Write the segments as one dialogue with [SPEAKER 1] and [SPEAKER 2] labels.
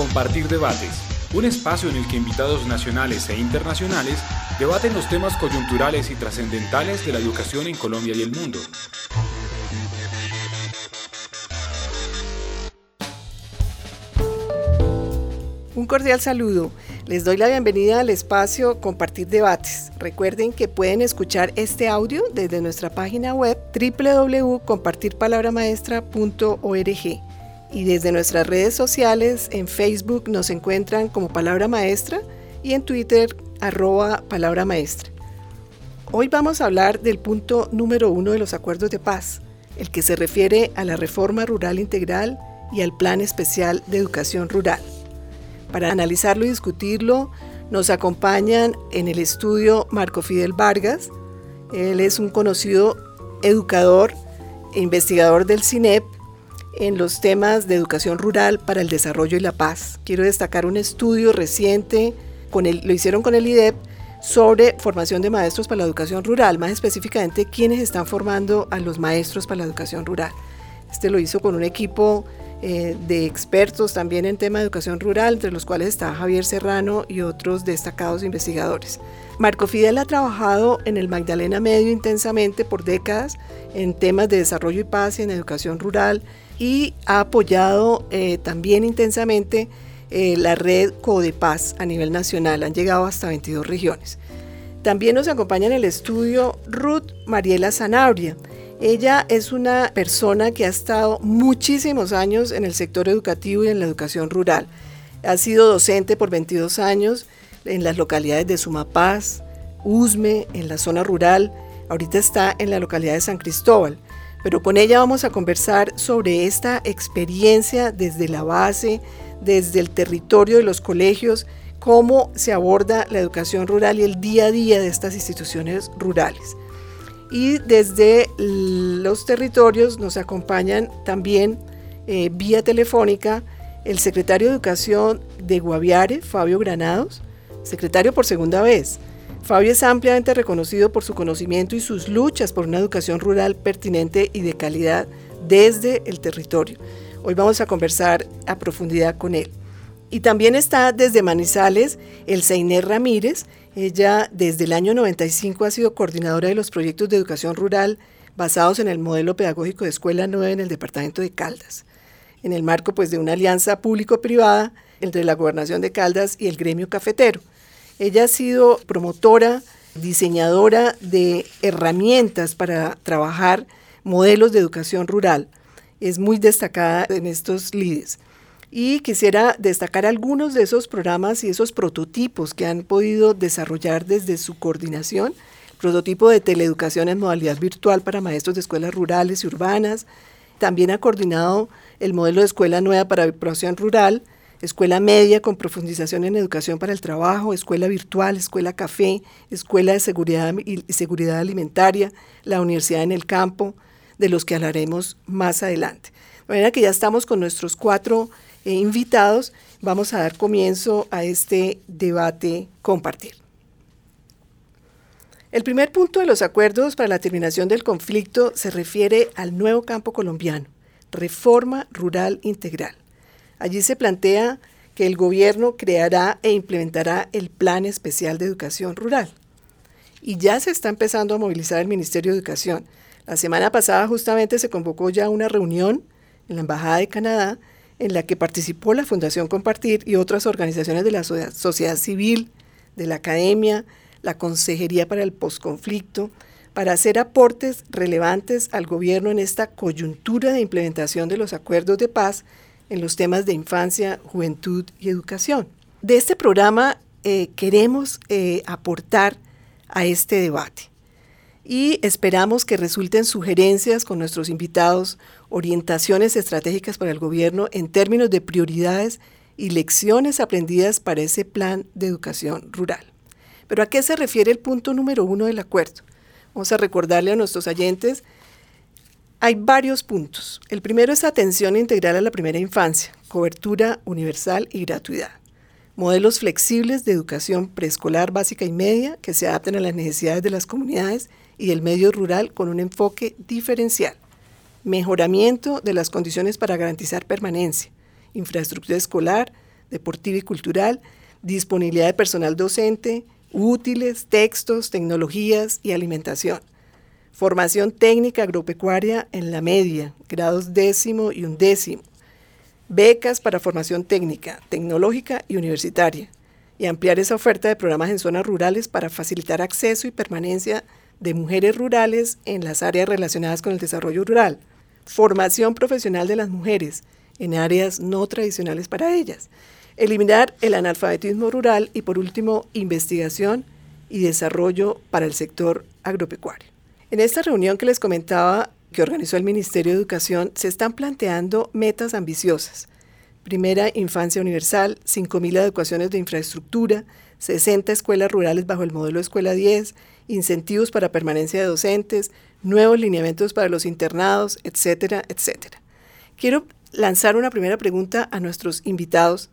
[SPEAKER 1] Compartir Debates, un espacio en el que invitados nacionales e internacionales debaten los temas coyunturales y trascendentales de la educación en Colombia y el mundo.
[SPEAKER 2] Un cordial saludo. Les doy la bienvenida al espacio Compartir Debates. Recuerden que pueden escuchar este audio desde nuestra página web www.compartirpalabramaestra.org y desde nuestras redes sociales en Facebook nos encuentran como Palabra Maestra y en Twitter arroba Palabra Maestra. Hoy vamos a hablar del punto número uno de los acuerdos de paz, el que se refiere a la reforma rural integral y al plan especial de educación rural. Para analizarlo y discutirlo, nos acompañan en el estudio Marco Fidel Vargas. Él es un conocido educador e investigador del CINEP en los temas de educación rural para el desarrollo y la paz. Quiero destacar un estudio reciente, con el, lo hicieron con el IDEP, sobre formación de maestros para la educación rural, más específicamente quiénes están formando a los maestros para la educación rural. Este lo hizo con un equipo eh, de expertos también en tema de educación rural, entre los cuales está Javier Serrano y otros destacados investigadores. Marco Fidel ha trabajado en el Magdalena Medio intensamente por décadas en temas de desarrollo y paz y en educación rural y ha apoyado eh, también intensamente eh, la red Codepaz a nivel nacional. Han llegado hasta 22 regiones. También nos acompaña en el estudio Ruth Mariela Zanabria. Ella es una persona que ha estado muchísimos años en el sector educativo y en la educación rural. Ha sido docente por 22 años en las localidades de Sumapaz, Usme, en la zona rural. Ahorita está en la localidad de San Cristóbal pero con ella vamos a conversar sobre esta experiencia desde la base, desde el territorio de los colegios, cómo se aborda la educación rural y el día a día de estas instituciones rurales. Y desde los territorios nos acompañan también eh, vía telefónica el secretario de Educación de Guaviare, Fabio Granados, secretario por segunda vez, Fabio es ampliamente reconocido por su conocimiento y sus luchas por una educación rural pertinente y de calidad desde el territorio. Hoy vamos a conversar a profundidad con él. Y también está desde Manizales el Seiner Ramírez. Ella desde el año 95 ha sido coordinadora de los proyectos de educación rural basados en el modelo pedagógico de Escuela 9 en el departamento de Caldas, en el marco pues, de una alianza público-privada entre la gobernación de Caldas y el gremio cafetero. Ella ha sido promotora, diseñadora de herramientas para trabajar modelos de educación rural. Es muy destacada en estos líderes. Y quisiera destacar algunos de esos programas y esos prototipos que han podido desarrollar desde su coordinación. Prototipo de teleeducación en modalidad virtual para maestros de escuelas rurales y urbanas. También ha coordinado el modelo de escuela nueva para vibración rural, escuela media con profundización en educación para el trabajo, escuela virtual, escuela café, escuela de seguridad y seguridad alimentaria, la universidad en el campo, de los que hablaremos más adelante. De manera que ya estamos con nuestros cuatro eh, invitados, vamos a dar comienzo a este debate compartir. El primer punto de los acuerdos para la terminación del conflicto se refiere al nuevo campo colombiano, reforma rural integral. Allí se plantea que el gobierno creará e implementará el Plan Especial de Educación Rural. Y ya se está empezando a movilizar el Ministerio de Educación. La semana pasada justamente se convocó ya una reunión en la Embajada de Canadá en la que participó la Fundación Compartir y otras organizaciones de la sociedad civil, de la academia, la Consejería para el Postconflicto, para hacer aportes relevantes al gobierno en esta coyuntura de implementación de los acuerdos de paz en los temas de infancia, juventud y educación. De este programa eh, queremos eh, aportar a este debate y esperamos que resulten sugerencias con nuestros invitados, orientaciones estratégicas para el gobierno en términos de prioridades y lecciones aprendidas para ese plan de educación rural. Pero ¿a qué se refiere el punto número uno del acuerdo? Vamos a recordarle a nuestros oyentes hay varios puntos. El primero es atención integral a la primera infancia, cobertura universal y gratuidad. Modelos flexibles de educación preescolar básica y media que se adapten a las necesidades de las comunidades y del medio rural con un enfoque diferencial. Mejoramiento de las condiciones para garantizar permanencia, infraestructura escolar, deportiva y cultural, disponibilidad de personal docente, útiles, textos, tecnologías y alimentación. Formación técnica agropecuaria en la media, grados décimo y undécimo. Becas para formación técnica, tecnológica y universitaria. Y ampliar esa oferta de programas en zonas rurales para facilitar acceso y permanencia de mujeres rurales en las áreas relacionadas con el desarrollo rural. Formación profesional de las mujeres en áreas no tradicionales para ellas eliminar el analfabetismo rural y por último, investigación y desarrollo para el sector agropecuario. En esta reunión que les comentaba que organizó el Ministerio de Educación, se están planteando metas ambiciosas. Primera infancia universal, 5.000 adecuaciones de infraestructura, 60 escuelas rurales bajo el modelo Escuela 10, incentivos para permanencia de docentes, nuevos lineamientos para los internados, etcétera, etcétera. Quiero lanzar una primera pregunta a nuestros invitados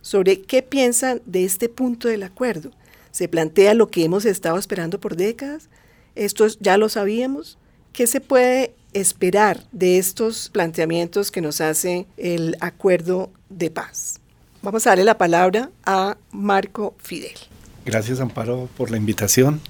[SPEAKER 2] sobre qué piensan de este punto del acuerdo. ¿Se plantea lo que hemos estado esperando por décadas? ¿Esto ya lo sabíamos? ¿Qué se puede esperar de estos planteamientos que nos hace el acuerdo de paz? Vamos a darle la palabra a Marco Fidel.
[SPEAKER 3] Gracias, Amparo, por la invitación.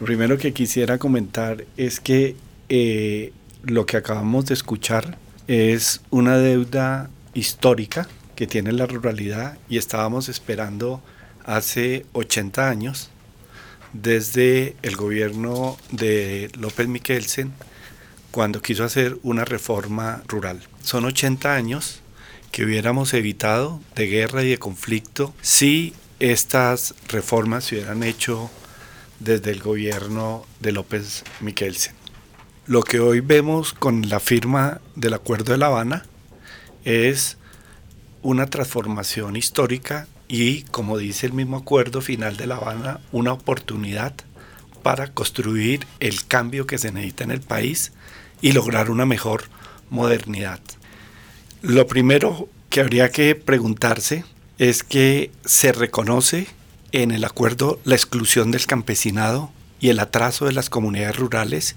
[SPEAKER 3] Lo primero que quisiera comentar es que eh, lo que acabamos de escuchar es una deuda histórica que tiene la ruralidad y estábamos esperando hace 80 años desde el gobierno de López Miquelsen cuando quiso hacer una reforma rural. Son 80 años que hubiéramos evitado de guerra y de conflicto si estas reformas se hubieran hecho desde el gobierno de López Miquelsen. Lo que hoy vemos con la firma del Acuerdo de La Habana es una transformación histórica y, como dice el mismo acuerdo final de La Habana, una oportunidad para construir el cambio que se necesita en el país y lograr una mejor modernidad. Lo primero que habría que preguntarse es que se reconoce en el acuerdo la exclusión del campesinado y el atraso de las comunidades rurales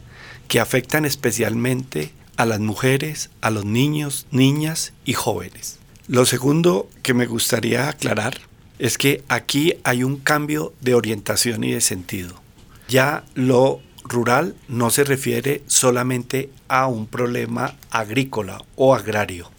[SPEAKER 3] que afectan especialmente a las mujeres, a los niños, niñas y jóvenes. Lo segundo que me gustaría aclarar es que aquí hay un cambio de orientación y de sentido. Ya lo rural no se refiere solamente a un problema agrícola o agrario.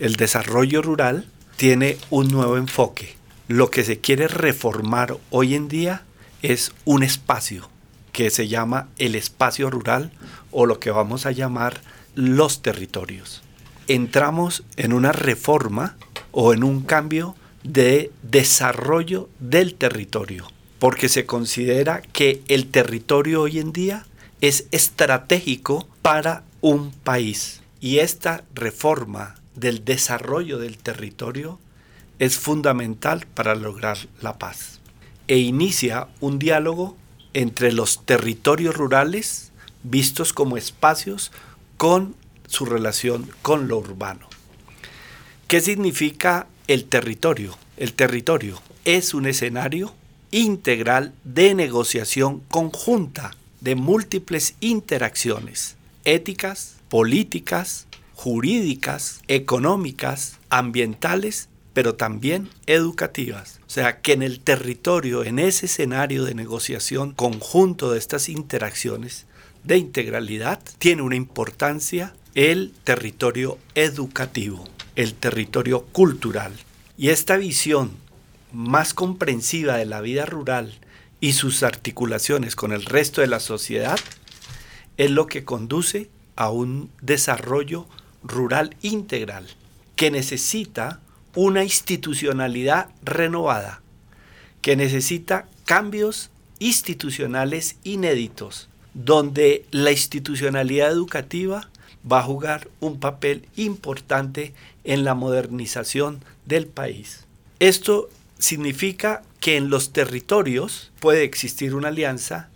[SPEAKER 3] El desarrollo rural tiene un nuevo enfoque. Lo que se quiere reformar hoy en día es un espacio que se llama el espacio rural o lo que vamos a llamar los territorios entramos en una reforma o en un cambio de desarrollo del territorio, porque se considera que el territorio hoy en día es estratégico para un país. Y esta reforma del desarrollo del territorio es fundamental para lograr la paz. E inicia un diálogo entre los territorios rurales, vistos como espacios, con su relación con lo urbano. ¿Qué significa el territorio? El territorio es un escenario integral de negociación conjunta de múltiples interacciones éticas, políticas, jurídicas, económicas, ambientales, pero también educativas. O sea, que en el territorio, en ese escenario de negociación conjunto de estas interacciones de integralidad, tiene una importancia el territorio educativo, el territorio cultural. Y esta visión más comprensiva de la vida rural y sus articulaciones con el resto de la sociedad es lo que conduce a un desarrollo rural integral que necesita una institucionalidad renovada, que necesita cambios institucionales inéditos, donde la institucionalidad educativa va a jugar un papel importante en la modernización del país. Esto significa que en los territorios puede existir una alianza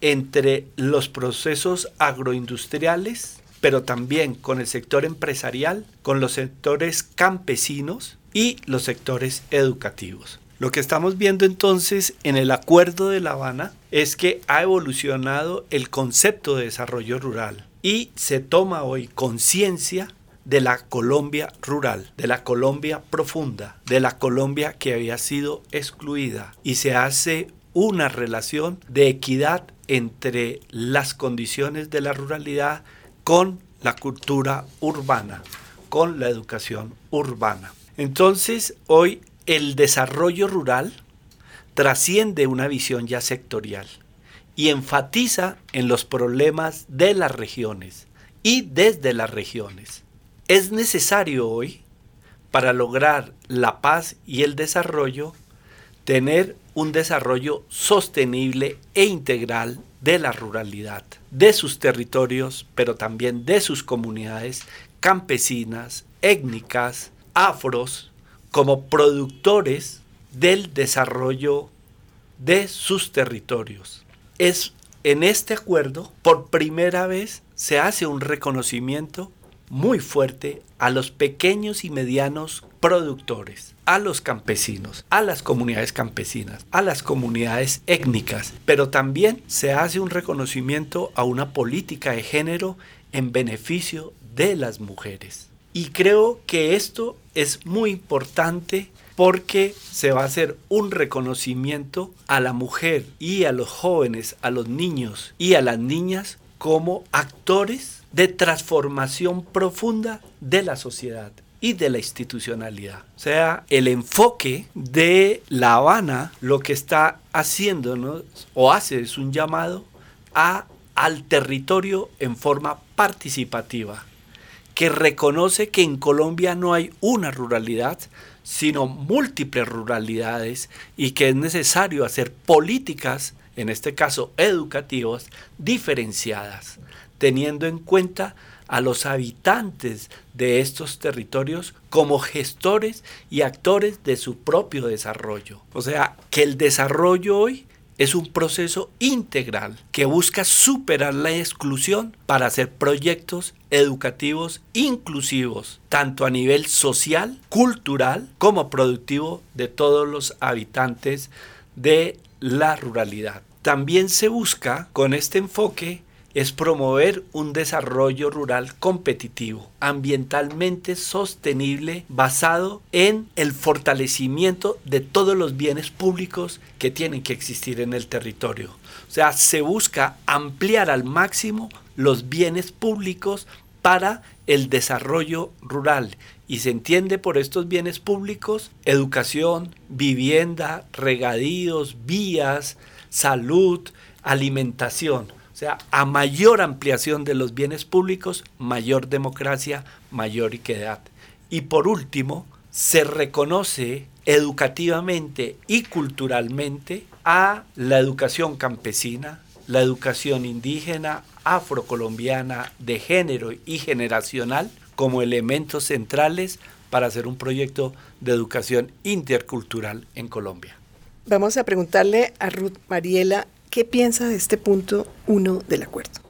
[SPEAKER 3] entre los procesos agroindustriales, pero también con el sector empresarial, con los sectores campesinos y los sectores educativos. Lo que estamos viendo entonces en el Acuerdo de La Habana es que ha evolucionado el concepto de desarrollo rural y se toma hoy conciencia de la Colombia rural, de la Colombia profunda, de la Colombia que había sido excluida y se hace una relación de equidad entre las condiciones de la ruralidad con la cultura urbana, con la educación urbana. Entonces, hoy el desarrollo rural trasciende una visión ya sectorial y enfatiza en los problemas de las regiones y desde las regiones. Es necesario hoy, para lograr la paz y el desarrollo, tener un desarrollo sostenible e integral de la ruralidad, de sus territorios, pero también de sus comunidades campesinas, étnicas, afros, como productores del desarrollo de sus territorios. Es en este acuerdo, por primera vez, se hace un reconocimiento muy fuerte a los pequeños y medianos productores, a los campesinos, a las comunidades campesinas, a las comunidades étnicas, pero también se hace un reconocimiento a una política de género en beneficio de las mujeres. Y creo que esto es muy importante porque se va a hacer un reconocimiento a la mujer y a los jóvenes, a los niños y a las niñas como actores de transformación profunda de la sociedad y de la institucionalidad. O sea, el enfoque de La Habana lo que está haciéndonos o hace es un llamado a, al territorio en forma participativa, que reconoce que en Colombia no hay una ruralidad, sino múltiples ruralidades y que es necesario hacer políticas, en este caso educativas, diferenciadas, teniendo en cuenta a los habitantes de estos territorios como gestores y actores de su propio desarrollo. O sea, que el desarrollo hoy es un proceso integral que busca superar la exclusión para hacer proyectos educativos inclusivos, tanto a nivel social, cultural, como productivo de todos los habitantes de la ruralidad. También se busca con este enfoque es promover un desarrollo rural competitivo, ambientalmente sostenible, basado en el fortalecimiento de todos los bienes públicos que tienen que existir en el territorio. O sea, se busca ampliar al máximo los bienes públicos para el desarrollo rural y se entiende por estos bienes públicos educación, vivienda, regadíos, vías, salud, alimentación. O sea, a mayor ampliación de los bienes públicos, mayor democracia, mayor equidad. Y por último, se reconoce educativamente y culturalmente a la educación campesina, la educación indígena, afrocolombiana, de género y generacional como elementos centrales para hacer un proyecto de educación intercultural en Colombia.
[SPEAKER 2] Vamos a preguntarle a Ruth Mariela ¿Qué piensa de este punto 1 del acuerdo?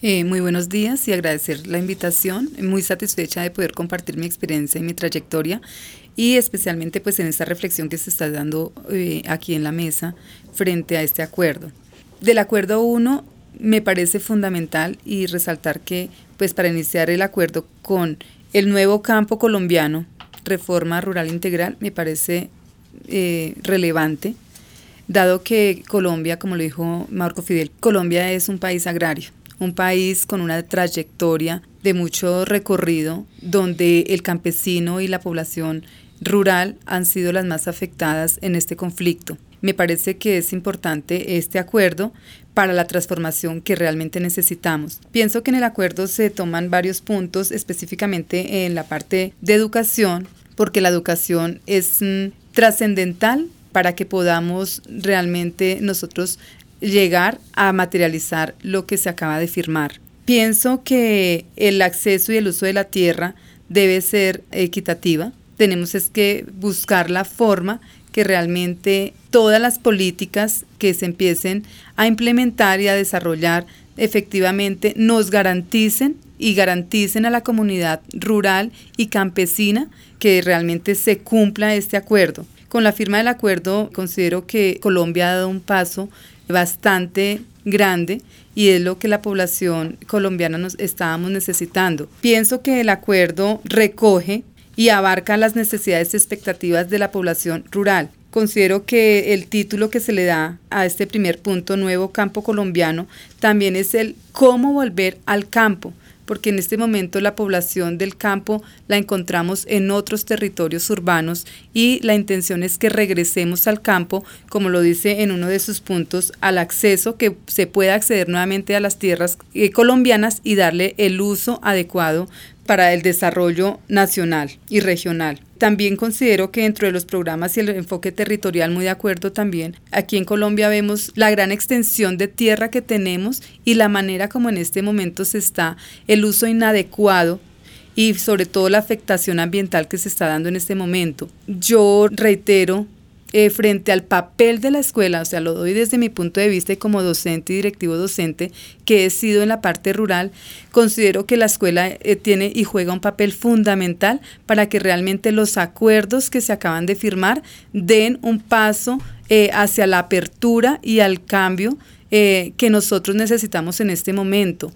[SPEAKER 4] Eh, muy buenos días y agradecer la invitación. Muy satisfecha de poder compartir mi experiencia y mi trayectoria y especialmente pues en esta reflexión que se está dando eh, aquí en la mesa frente a este acuerdo. Del acuerdo 1 me parece fundamental y resaltar que pues para iniciar el acuerdo con el nuevo campo colombiano, reforma rural integral, me parece eh, relevante dado que Colombia, como lo dijo Marco Fidel, Colombia es un país agrario, un país con una trayectoria de mucho recorrido, donde el campesino y la población rural han sido las más afectadas en este conflicto. Me parece que es importante este acuerdo para la transformación que realmente necesitamos. Pienso que en el acuerdo se toman varios puntos, específicamente en la parte de educación, porque la educación es mm, trascendental para que podamos realmente nosotros llegar a materializar lo que se acaba de firmar. Pienso que el acceso y el uso de la tierra debe ser equitativa. Tenemos es que buscar la forma que realmente todas las políticas que se empiecen a implementar y a desarrollar efectivamente nos garanticen y garanticen a la comunidad rural y campesina que realmente se cumpla este acuerdo. Con la firma del acuerdo considero que Colombia ha dado un paso bastante grande y es lo que la población colombiana nos estábamos necesitando. Pienso que el acuerdo recoge y abarca las necesidades y expectativas de la población rural. Considero que el título que se le da a este primer punto, Nuevo Campo Colombiano, también es el cómo volver al campo porque en este momento la población del campo la encontramos en otros territorios urbanos y la intención es que regresemos al campo, como lo dice en uno de sus puntos, al acceso, que se pueda acceder nuevamente a las tierras eh, colombianas y darle el uso adecuado para el desarrollo nacional y regional. También considero que dentro de los programas y el enfoque territorial, muy de acuerdo también, aquí en Colombia vemos la gran extensión de tierra que tenemos y la manera como en este momento se está el uso inadecuado y sobre todo la afectación ambiental que se está dando en este momento. Yo reitero eh, frente al papel de la escuela, o sea, lo doy desde mi punto de vista y como docente y directivo docente que he sido en la parte rural, considero que la escuela eh, tiene y juega un papel fundamental para que realmente los acuerdos que se acaban de firmar den un paso eh, hacia la apertura y al cambio que nosotros necesitamos en este momento.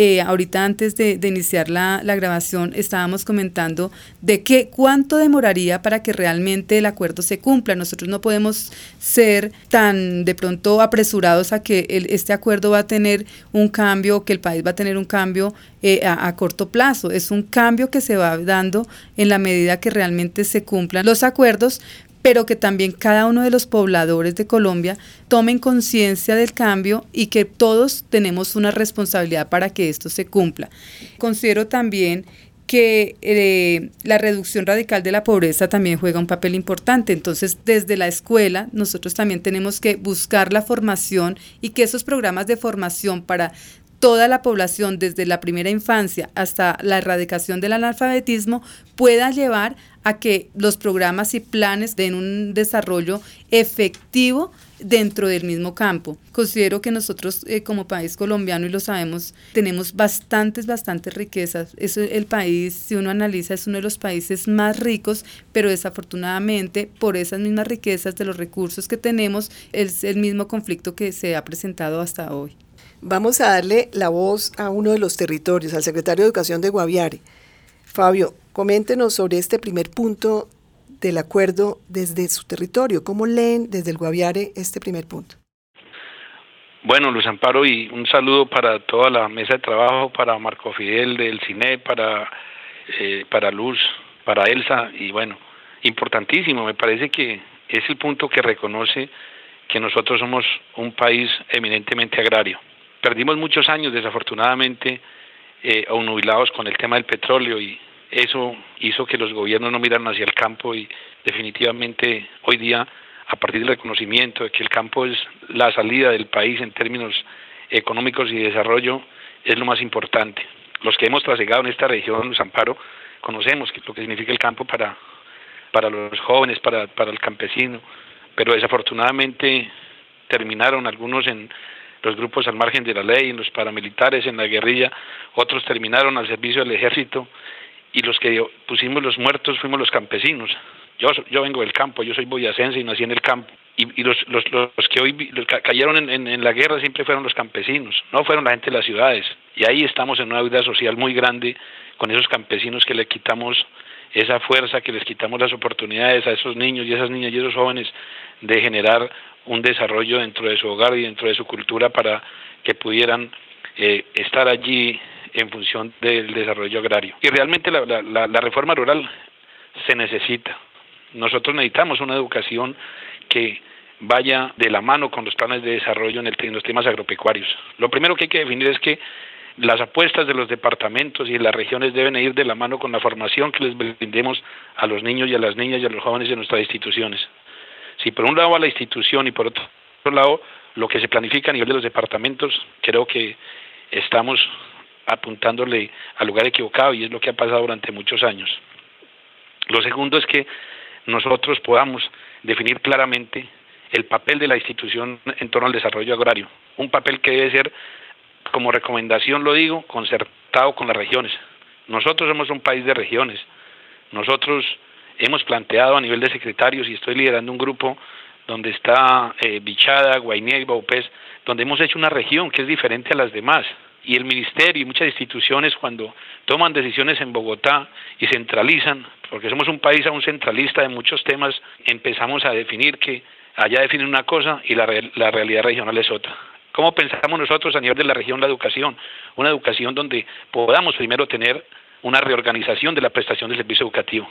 [SPEAKER 4] Eh, ahorita antes de, iniciar la, grabación estábamos comentando de qué cuánto demoraría para que realmente el acuerdo se cumpla. Nosotros no podemos ser tan de pronto apresurados a que este acuerdo va a tener un cambio, que el país va a tener un cambio eh, a, corto plazo. Es un cambio que se va dando en la medida que realmente se cumplan los acuerdos, pero que también cada uno de los pobladores de Colombia tomen conciencia del cambio y que todos tenemos una responsabilidad para que esto se cumpla. Considero también que eh, la reducción radical de la pobreza también juega un papel importante. Entonces, desde la escuela, nosotros también tenemos que buscar la formación y que esos programas de formación para toda la población, desde la primera infancia hasta la erradicación del analfabetismo, pueda llevar a que los programas y planes den un desarrollo efectivo dentro del mismo campo. Considero que nosotros eh, como país colombiano, y lo sabemos, tenemos bastantes, bastantes riquezas. Es el país, si uno analiza, es uno de los países más ricos, pero desafortunadamente por esas mismas riquezas de los recursos que tenemos, es el mismo conflicto que se ha presentado hasta hoy.
[SPEAKER 2] Vamos a darle la voz a uno de los territorios, al secretario de Educación de Guaviare. Fabio, coméntenos sobre este primer punto del acuerdo desde su territorio. ¿Cómo leen desde el Guaviare este primer punto?
[SPEAKER 5] Bueno, Luz Amparo, y un saludo para toda la mesa de trabajo, para Marco Fidel del CINE, para, eh, para Luz, para Elsa, y bueno, importantísimo, me parece que es el punto que reconoce que nosotros somos un país eminentemente agrario perdimos muchos años desafortunadamente eh, con el tema del petróleo y eso hizo que los gobiernos no miraran hacia el campo y definitivamente hoy día a partir del reconocimiento de que el campo es la salida del país en términos económicos y de desarrollo es lo más importante. Los que hemos trasegado en esta región, Amparo, conocemos lo que significa el campo para, para los jóvenes, para, para el campesino, pero desafortunadamente terminaron algunos en los grupos al margen de la ley, los paramilitares, en la guerrilla, otros terminaron al servicio del ejército y los que pusimos los muertos fuimos los campesinos. Yo, yo vengo del campo, yo soy boyacense y nací en el campo. Y, los, los, los, que hoy los cayeron en, la guerra siempre fueron los campesinos, no fueron la gente de las ciudades. Y ahí estamos en una vida social muy grande con esos campesinos que le quitamos esa fuerza, que les quitamos las oportunidades a esos niños y esas niñas y esos jóvenes de generar un desarrollo dentro de su hogar y dentro de su cultura para que pudieran eh, estar allí en función del desarrollo agrario. Y realmente la, la, la reforma rural se necesita. Nosotros necesitamos una educación que vaya de la mano con los planes de desarrollo en, el, los temas agropecuarios. Lo primero que hay que definir es que las apuestas de los departamentos y las regiones deben ir de la mano con la formación que les brindemos a los niños y a las niñas y a los jóvenes de nuestras instituciones. Si por un lado va la institución y por otro lado lo que se planifica a nivel de los departamentos, creo que estamos apuntándole al lugar equivocado y es lo que ha pasado durante muchos años. Lo segundo es que nosotros podamos definir claramente el papel de la institución en torno al desarrollo agrario, un papel que debe ser como recomendación lo digo, concertado con las regiones. Nosotros somos un país de regiones. Nosotros hemos planteado a nivel de secretarios y estoy liderando un grupo donde está eh, Bichada, Guainía y Baupés, donde hemos hecho una región que es diferente a las demás. Y el ministerio y muchas instituciones cuando toman decisiones en Bogotá y centralizan, porque somos un país aún centralista de muchos temas, empezamos a definir que allá definen una cosa y la, la realidad regional es otra. ¿Cómo pensamos nosotros a nivel de la región la educación? Una educación donde podamos primero tener una reorganización de la prestación del servicio educativo.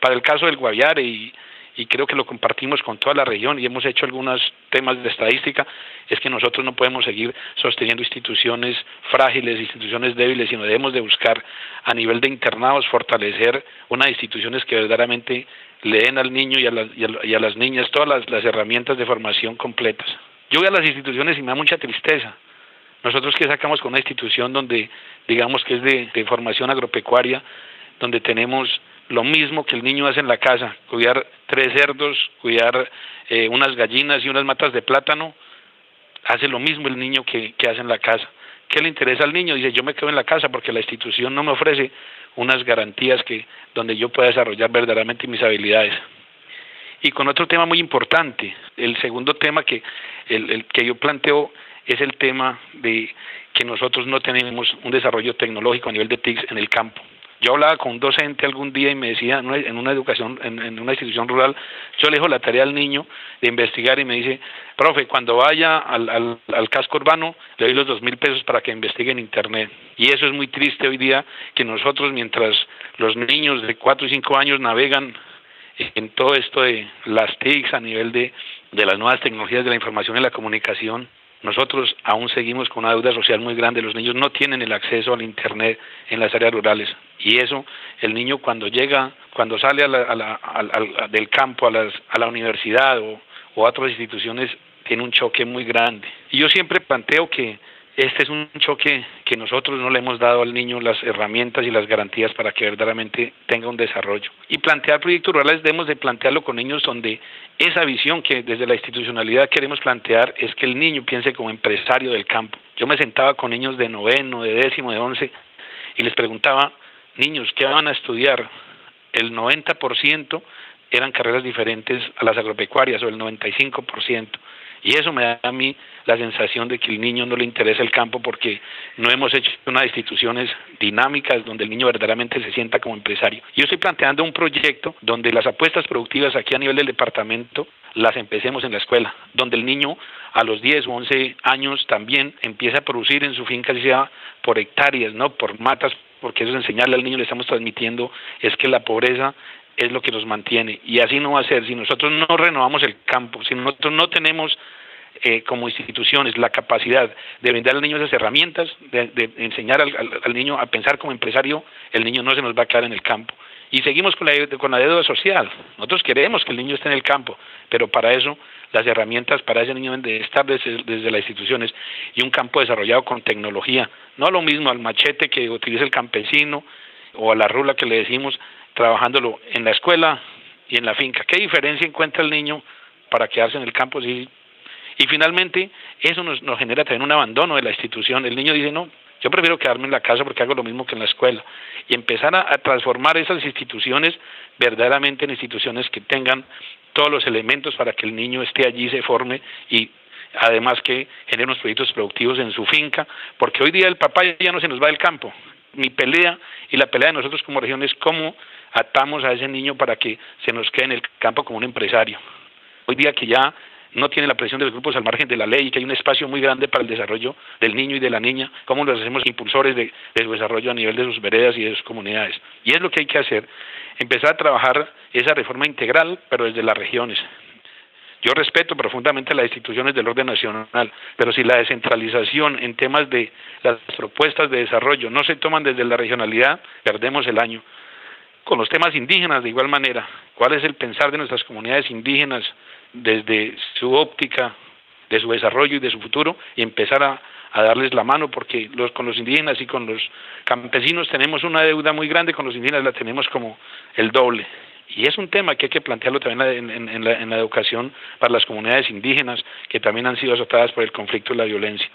[SPEAKER 5] Para el caso del Guaviare y, y creo que lo compartimos con toda la región y hemos hecho algunos temas de estadística, es que nosotros no podemos seguir sosteniendo instituciones frágiles, instituciones débiles, sino debemos de buscar a nivel de internados fortalecer unas instituciones que verdaderamente le den al niño y a, y a, las niñas todas las, herramientas de formación completas. Yo voy a las instituciones y me da mucha tristeza. Nosotros que sacamos con una institución donde digamos que es de formación agropecuaria, donde tenemos lo mismo que el niño hace en la casa, cuidar tres cerdos, cuidar eh, unas gallinas y unas matas de plátano, hace lo mismo el niño que, que hace en la casa. ¿Qué le interesa al niño? Dice, yo me quedo en la casa porque la institución no me ofrece unas garantías que donde yo pueda desarrollar verdaderamente mis habilidades. Y con otro tema muy importante, el segundo tema que, el, el que yo planteo es el tema de que nosotros no tenemos un desarrollo tecnológico a nivel de TICS en el campo. Yo hablaba con un docente algún día y me decía, en una educación, en, una institución rural, yo le dejo la tarea al niño de investigar y me dice, profe, cuando vaya al, al, casco urbano, le doy los dos mil pesos para que investigue en Internet. Y eso es muy triste hoy día, que nosotros, mientras los niños de cuatro y cinco años navegan en todo esto de las TICs a nivel de, de las nuevas tecnologías de la información y la comunicación, nosotros aún seguimos con una deuda social muy grande. Los niños no tienen el acceso al Internet en las áreas rurales. Y eso, el niño cuando llega, cuando sale del campo a, la universidad o, o a otras instituciones, tiene un choque muy grande. Y yo siempre planteo que este es un choque que nosotros no le hemos dado al niño las herramientas y las garantías para que verdaderamente tenga un desarrollo. Y plantear proyectos rurales debemos de plantearlo con niños donde esa visión que desde la institucionalidad queremos plantear es que el niño piense como empresario del campo. Yo me sentaba con niños de noveno, de décimo, de once y les preguntaba, niños, ¿qué van a estudiar? El 90% eran carreras diferentes a las agropecuarias o el 95%. Y eso me da a mí la sensación de que el niño no le interesa el campo porque no hemos hecho unas instituciones dinámicas donde el niño verdaderamente se sienta como empresario. Yo estoy planteando un proyecto donde las apuestas productivas aquí a nivel del departamento las empecemos en la escuela, donde el niño a los 10 o 11 años también empieza a producir en su finca, sea por hectáreas, no por matas, porque eso es enseñarle al niño, le estamos transmitiendo, es que la pobreza es lo que nos mantiene. Y así no va a ser. Si nosotros no renovamos el campo, si nosotros no tenemos eh, como instituciones la capacidad de brindar al niño esas herramientas, de, enseñar al, niño a pensar como empresario, el niño no se nos va a quedar en el campo. Y seguimos con la, con la deuda social. Nosotros queremos que el niño esté en el campo, pero para eso las herramientas para ese niño deben de estar desde, desde, las instituciones y un campo desarrollado con tecnología. No lo mismo al machete que utiliza el campesino o a la rula que le decimos, trabajándolo en la escuela y en la finca. ¿Qué diferencia encuentra el niño para quedarse en el campo? y finalmente, eso nos, nos genera también un abandono de la institución. El niño dice, no, yo prefiero quedarme en la casa porque hago lo mismo que en la escuela. Y empezar a, transformar esas instituciones verdaderamente en instituciones que tengan todos los elementos para que el niño esté allí, se forme y además que genere unos proyectos productivos en su finca, porque hoy día el papá ya no se nos va del campo. Mi pelea y la pelea de nosotros como región es cómo atamos a ese niño para que se nos quede en el campo como un empresario. Hoy día que ya no tiene la presión de los grupos al margen de la ley y que hay un espacio muy grande para el desarrollo del niño y de la niña, cómo los hacemos impulsores de, de, su desarrollo a nivel de sus veredas y de sus comunidades. Y es lo que hay que hacer, empezar a trabajar esa reforma integral, pero desde las regiones. Yo respeto profundamente las instituciones del orden nacional, pero si la descentralización en temas de las propuestas de desarrollo no se toman desde la regionalidad, perdemos el año con los temas indígenas de igual manera. ¿Cuál es el pensar de nuestras comunidades indígenas desde su óptica de su desarrollo y de su futuro y empezar a, darles la mano porque los, con los indígenas y con los campesinos tenemos una deuda muy grande, con los indígenas la tenemos como el doble. Y es un tema que hay que plantearlo también en, en, la, en la educación para las comunidades indígenas que también han sido azotadas por el conflicto y la violencia.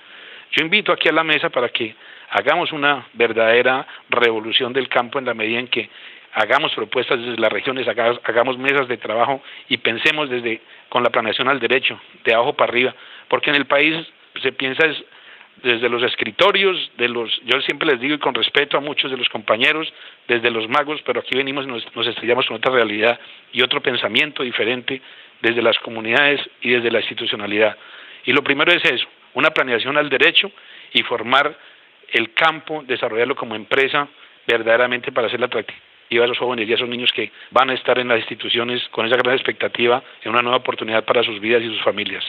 [SPEAKER 5] Yo invito aquí a la mesa para que hagamos una verdadera revolución del campo en la medida en que hagamos propuestas desde las regiones, hagamos mesas de trabajo y pensemos desde con la planeación al derecho, de abajo para arriba, porque en el país se piensa desde los escritorios, de los, yo siempre les digo y con respeto a muchos de los compañeros, desde los magos, pero aquí venimos y nos, nos estrellamos con otra realidad y otro pensamiento diferente desde las comunidades y desde la institucionalidad. Y lo primero es eso, una planeación al derecho y formar el campo, desarrollarlo como empresa verdaderamente para hacerla atractiva a esos jóvenes y a esos niños que van a estar en las instituciones con esa gran expectativa en una nueva oportunidad para sus vidas y sus familias.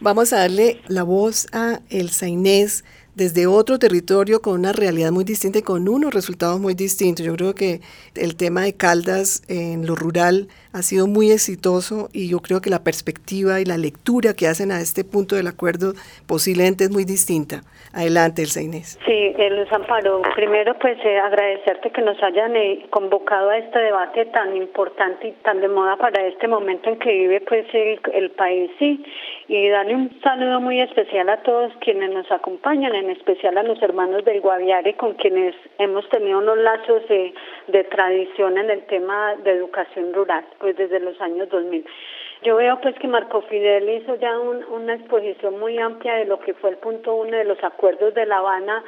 [SPEAKER 2] Vamos a darle la voz a Elsa Inés desde otro territorio con una realidad muy distinta y con unos resultados muy distintos. Yo creo que el tema de Caldas en lo rural ha sido muy exitoso y yo creo que la perspectiva y la lectura que hacen a este punto del acuerdo posiblemente es muy distinta. Adelante, Elsa Inés.
[SPEAKER 6] Sí, Luz Amparo, primero pues eh, agradecerte que nos hayan eh, convocado a este debate tan importante y tan de moda para este momento en que vive pues el, el país, sí, y darle un saludo muy especial a todos quienes nos acompañan en especial a los hermanos del Guaviare, con quienes hemos tenido unos lazos de, de tradición en el tema de educación rural, pues desde los años 2000. Yo veo pues que Marco Fidel hizo ya una exposición muy amplia de lo que fue el punto uno de los acuerdos de La Habana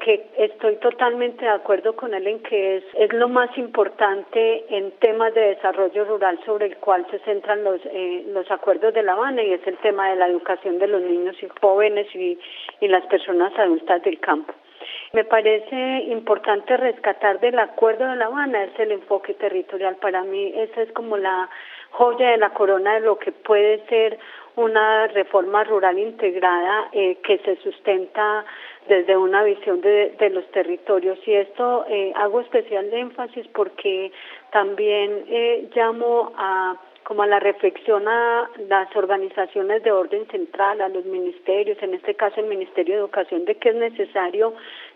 [SPEAKER 6] que estoy totalmente de acuerdo con él en que es, es lo más importante en temas de desarrollo rural sobre el cual se centran los, eh, los acuerdos de La Habana y es el tema de la educación de los niños y jóvenes y, y las personas adultas del campo. Me parece importante rescatar del acuerdo de La Habana es el enfoque territorial. Para mí esa es como la joya de la corona de lo que puede ser una reforma rural integrada eh, que se sustenta desde una visión de, de los territorios. Y esto eh, hago especial énfasis porque también eh, llamo a como a la reflexión a las organizaciones de orden central, a los ministerios, en este caso el Ministerio de Educación, de que es necesario,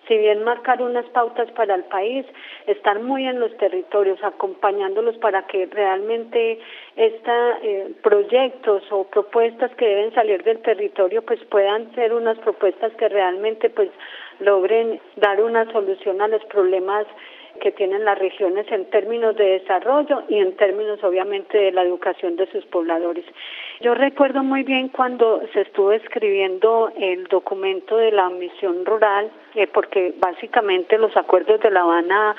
[SPEAKER 6] si bien marcar unas pautas para el país, estar muy en los territorios, acompañándolos para que realmente estos eh, proyectos o propuestas que deben salir del territorio pues puedan ser unas propuestas que realmente pues logren dar una solución a los problemas que tienen las regiones en términos de desarrollo y en términos obviamente de la educación de sus pobladores. Yo recuerdo muy bien cuando se estuvo escribiendo el documento de la misión rural, eh, porque básicamente los acuerdos de La Habana,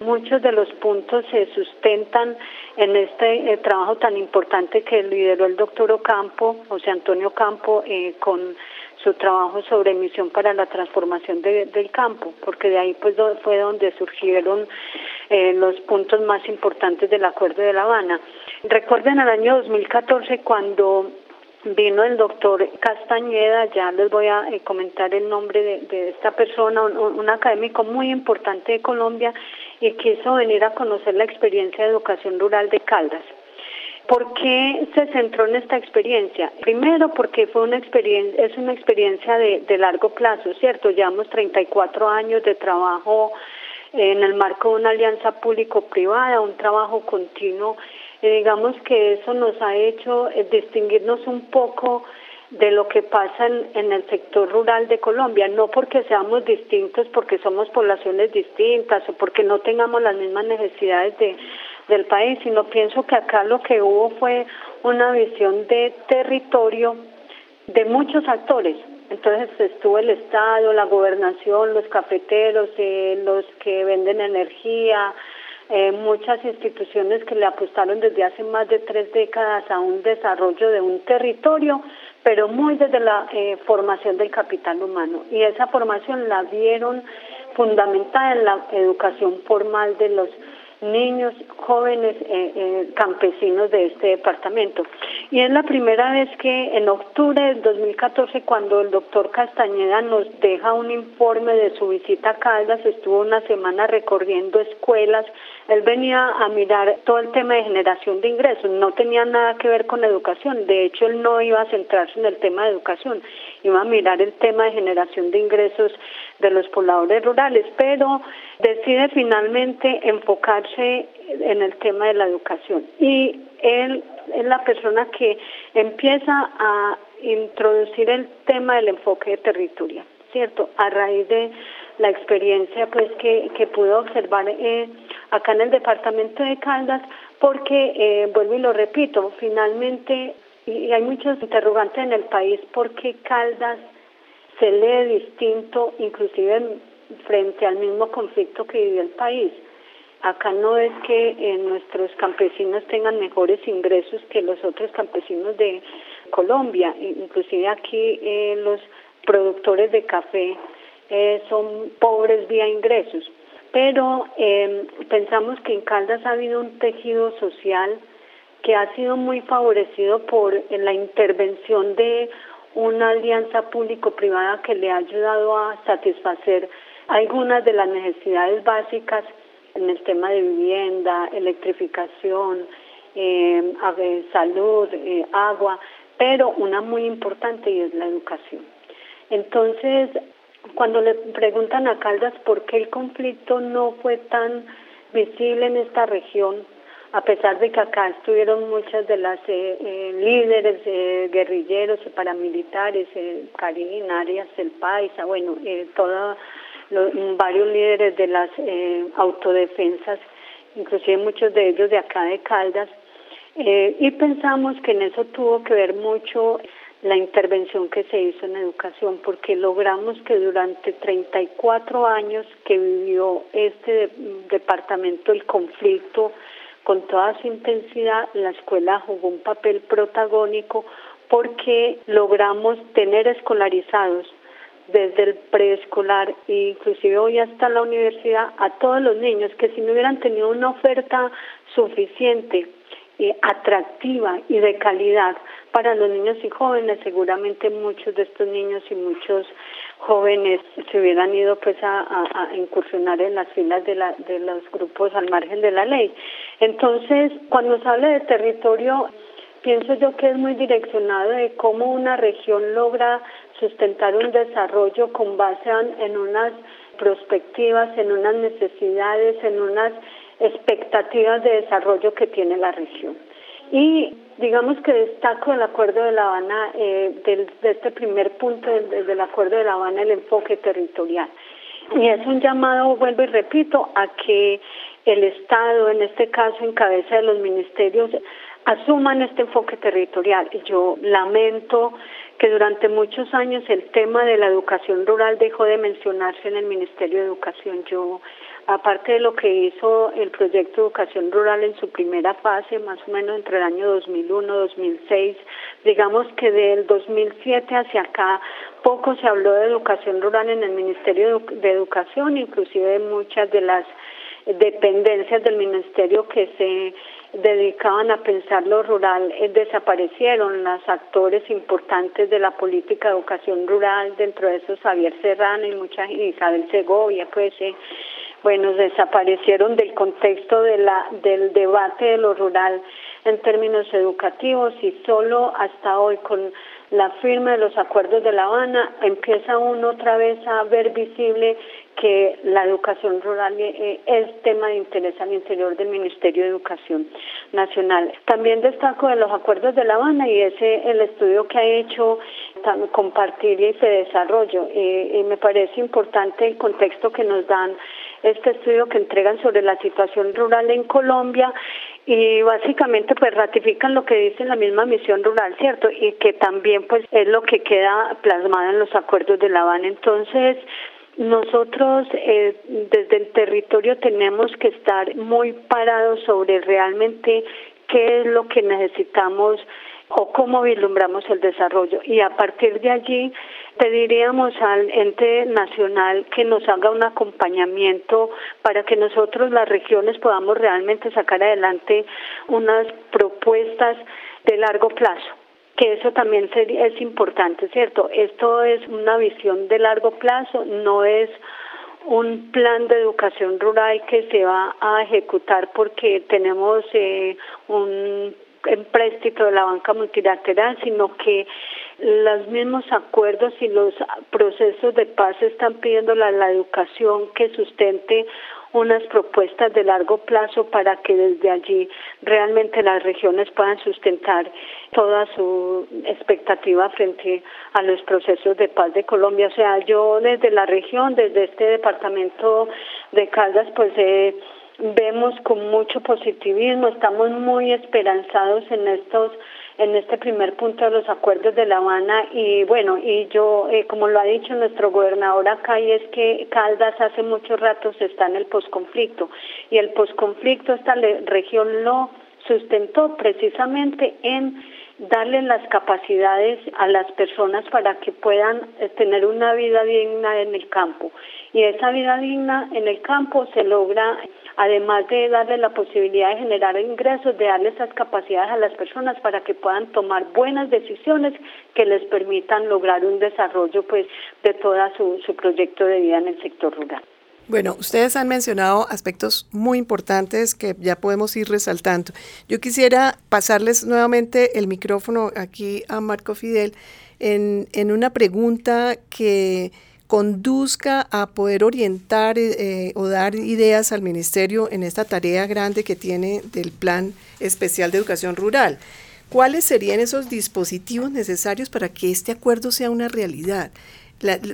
[SPEAKER 6] muchos de los puntos se sustentan en este eh, trabajo tan importante que lideró el doctor Ocampo, José Antonio Campo, eh, con su trabajo sobre misión para la transformación del campo, porque de ahí pues fue donde surgieron eh, los puntos más importantes del Acuerdo de La Habana. Recuerden el año 2014 cuando vino el doctor Castañeda, ya les voy a eh, comentar el nombre de, de esta persona, un, académico muy importante de Colombia y quiso venir a conocer la experiencia de educación rural de Caldas. ¿Por qué se centró en esta experiencia? Primero porque fue una experiencia, es una experiencia de, de largo plazo, ¿cierto? Llevamos 34 años de trabajo en el marco de una alianza público-privada, un trabajo continuo. Y digamos que eso nos ha hecho eh, distinguirnos un poco de lo que pasa en, en, el sector rural de Colombia, no porque seamos distintos, porque somos poblaciones distintas o porque no tengamos las mismas necesidades de, del país, sino pienso que acá lo que hubo fue una visión de territorio de muchos actores. Entonces estuvo el Estado, la gobernación, los cafeteros, eh, los que venden energía, eh, muchas instituciones que le apostaron desde hace más de tres décadas a un desarrollo de un territorio, pero muy desde la eh, formación del capital humano. Y esa formación la vieron fundamentada en la educación formal de los niños, jóvenes eh, eh, campesinos de este departamento. Y es la primera vez que en octubre del 2014, cuando el doctor Castañeda nos deja un informe de su visita a Caldas, estuvo una semana recorriendo escuelas, él venía a mirar todo el tema de generación de ingresos, no tenía nada que ver con educación, de hecho él no iba a centrarse en el tema de educación, iba a mirar el tema de generación de ingresos de los pobladores rurales, pero decide finalmente enfocarse en el tema de la educación. Y él es la persona que empieza a introducir el tema del enfoque de territorio, ¿cierto? A raíz de la experiencia pues que, que pude observar eh, acá en el departamento de Caldas, porque, eh, vuelvo y lo repito, finalmente, y hay muchos interrogantes en el país, ¿por qué Caldas se lee distinto, inclusive frente al mismo conflicto que vivió el país? Acá no es que eh, nuestros campesinos tengan mejores ingresos que los otros campesinos de Colombia, inclusive aquí eh, los productores de café eh, son pobres vía ingresos, pero em, pensamos que en Caldas ha habido un tejido social que ha sido muy favorecido por la intervención de una alianza público-privada que le ha ayudado a satisfacer algunas de las necesidades básicas en el tema de vivienda, electrificación, eh, salud, eh, agua, pero una muy importante y es la educación. Entonces, cuando le preguntan a Caldas por qué el conflicto no fue tan visible en esta región, a pesar de que acá estuvieron muchas de las eh, eh líderes eh, guerrilleros y paramilitares, eh, Karin, Arias, El Paisa, bueno, eh, toda varios líderes de las eh, autodefensas, inclusive muchos de ellos de acá de Caldas, eh, y pensamos que en eso tuvo que ver mucho la intervención que se hizo en educación, porque logramos que durante 34 años que vivió este departamento el conflicto con toda su intensidad, la escuela jugó un papel protagónico porque logramos tener escolarizados desde el preescolar e inclusive hoy hasta la universidad a todos los niños que si no hubieran tenido una oferta suficiente eh, atractiva y de calidad para los niños y jóvenes seguramente muchos de estos niños y muchos jóvenes se hubieran ido pues a, incursionar en las filas de, la, de los grupos al margen de la ley entonces cuando se habla de territorio pienso yo que es muy direccionado de cómo una región logra sustentar un desarrollo con base en unas perspectivas, en unas necesidades, en unas expectativas de desarrollo que tiene la región. Y digamos que destaco el Acuerdo de La Habana, eh, del, de este primer punto del, del Acuerdo de La Habana, el enfoque territorial. Y es un llamado, vuelvo y repito, a que el Estado, en este caso en cabeza de los ministerios, asuman este enfoque territorial. Yo lamento que durante muchos años el tema de la educación rural dejó de mencionarse en el Ministerio de Educación. Yo, aparte de lo que hizo el proyecto educación rural en su primera fase, más o menos entre el año 2001 2006, digamos que del 2007 hacia acá poco se habló de educación rural en el Ministerio de Educación, inclusive muchas de las dependencias del ministerio que se dedicaban a pensar lo rural eh, desaparecieron. Las actores importantes de la política de educación rural dentro de esos Javier Serrano y mucha Isabel Segovia pues eh, bueno desaparecieron del contexto de la del debate de lo rural en términos educativos y solo hasta hoy con la firma de los acuerdos de La Habana empieza uno otra vez a ver visible que la educación rural eh, es tema de interés al interior del Ministerio de Educación Nacional. También destaco de los acuerdos de La Habana y ese el estudio que ha hecho compartir y se desarrollo. Eh, y me parece importante el contexto que nos dan este estudio que entregan sobre la situación rural en Colombia y básicamente pues ratifican lo que dice la misma misión rural, ¿cierto? Y que también pues es lo que queda plasmado en los acuerdos de La Habana. Entonces, nosotros eh, desde el territorio tenemos que estar muy parados sobre realmente qué es lo que necesitamos o cómo vislumbramos el desarrollo. Y a partir de allí pediríamos al ente nacional que nos haga un acompañamiento para que nosotros las regiones podamos realmente sacar adelante unas propuestas de largo plazo que eso también es importante, ¿cierto? Esto es una visión de largo plazo, no es un plan de educación rural que se va a ejecutar porque tenemos eh, un empréstito de la banca multilateral, sino que los mismos acuerdos y los procesos de paz están pidiendo la, la educación que sustente unas propuestas de largo plazo para que desde allí realmente las regiones puedan sustentar toda su expectativa frente a los procesos de paz de Colombia. O sea, yo desde la región, desde este departamento de Caldas, pues eh, vemos con mucho positivismo, estamos muy esperanzados en estos en este primer punto de los acuerdos de La Habana y bueno, y yo, eh, como lo ha dicho nuestro gobernador acá, y es que Caldas hace mucho rato se está en el posconflicto y el posconflicto esta región lo sustentó precisamente en darle las capacidades a las personas para que puedan eh, tener una vida digna en el campo. Y esa vida digna en el campo se logra además de darle la posibilidad de generar ingresos, de darle esas capacidades a las personas para que puedan tomar buenas decisiones que les permitan lograr un desarrollo pues de todo su, su proyecto de vida en el sector rural.
[SPEAKER 2] Bueno, ustedes han mencionado aspectos muy importantes que ya podemos ir resaltando. Yo quisiera pasarles nuevamente el micrófono aquí a Marco Fidel en, en una pregunta que conduzca a poder orientar eh, o dar ideas al ministerio en esta tarea grande que tiene del Plan Especial de Educación Rural. ¿Cuáles serían esos dispositivos necesarios para que este acuerdo sea una realidad?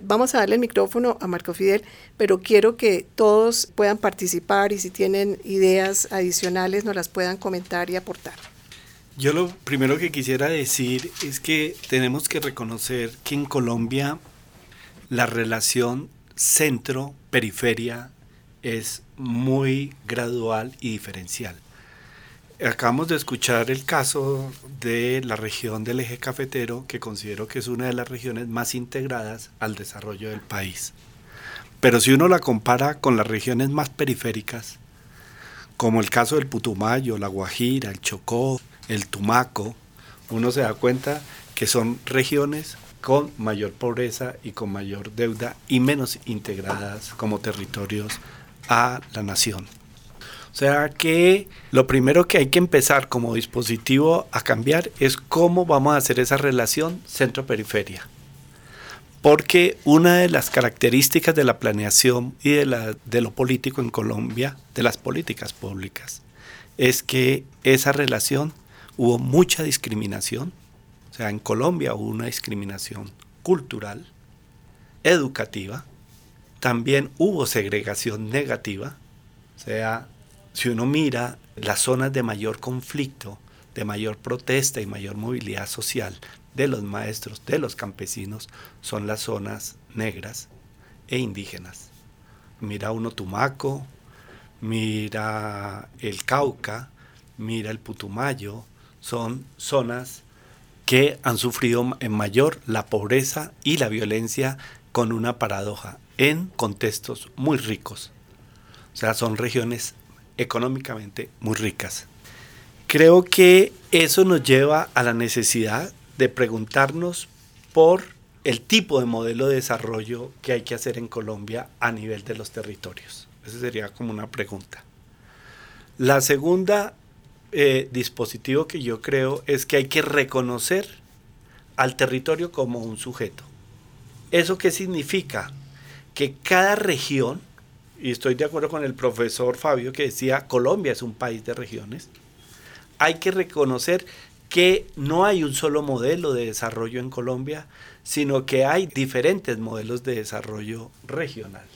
[SPEAKER 2] vamos a darle el micrófono a Marco Fidel, pero quiero que todos puedan participar y si tienen ideas adicionales nos las puedan comentar y aportar.
[SPEAKER 3] Yo lo primero que quisiera decir es que tenemos que reconocer que en Colombia la relación centro-periferia es muy gradual y diferencial. Acabamos de escuchar el caso de la región del eje cafetero, que considero que es una de las regiones más integradas al desarrollo del país. Pero si uno la compara con las regiones más periféricas, como el caso del Putumayo, la Guajira, el Chocó, el Tumaco, uno se da cuenta que son regiones con mayor pobreza y con mayor deuda y menos integradas como territorios a la nación. O sea que lo primero que hay que empezar como dispositivo a cambiar es cómo vamos a hacer esa relación centro-periferia. Porque una de las características de la planeación y de, la, de lo político en Colombia, de las políticas públicas, es que esa relación hubo mucha discriminación, o sea, en Colombia hubo una discriminación cultural, educativa, también hubo segregación negativa, o sea, si uno mira las zonas de mayor conflicto, de mayor protesta y mayor movilidad social de los maestros, de los campesinos, son las zonas negras e indígenas. Mira uno Tumaco, mira el Cauca, mira el Putumayo, son zonas que han sufrido en mayor la pobreza y la violencia con una paradoja en contextos muy ricos. O sea, son regiones económicamente muy ricas. Creo que eso nos lleva a la necesidad de preguntarnos por el tipo de modelo de desarrollo que hay que hacer en Colombia a nivel de los territorios. Esa sería como una pregunta. La segunda eh, dispositivo que yo creo es que hay que reconocer al territorio como un sujeto. ¿Eso qué significa? Que cada región, y estoy de acuerdo con el profesor Fabio que decía, Colombia es un país de regiones, hay que reconocer que no hay un solo modelo de desarrollo en Colombia, sino que hay diferentes modelos de desarrollo regional.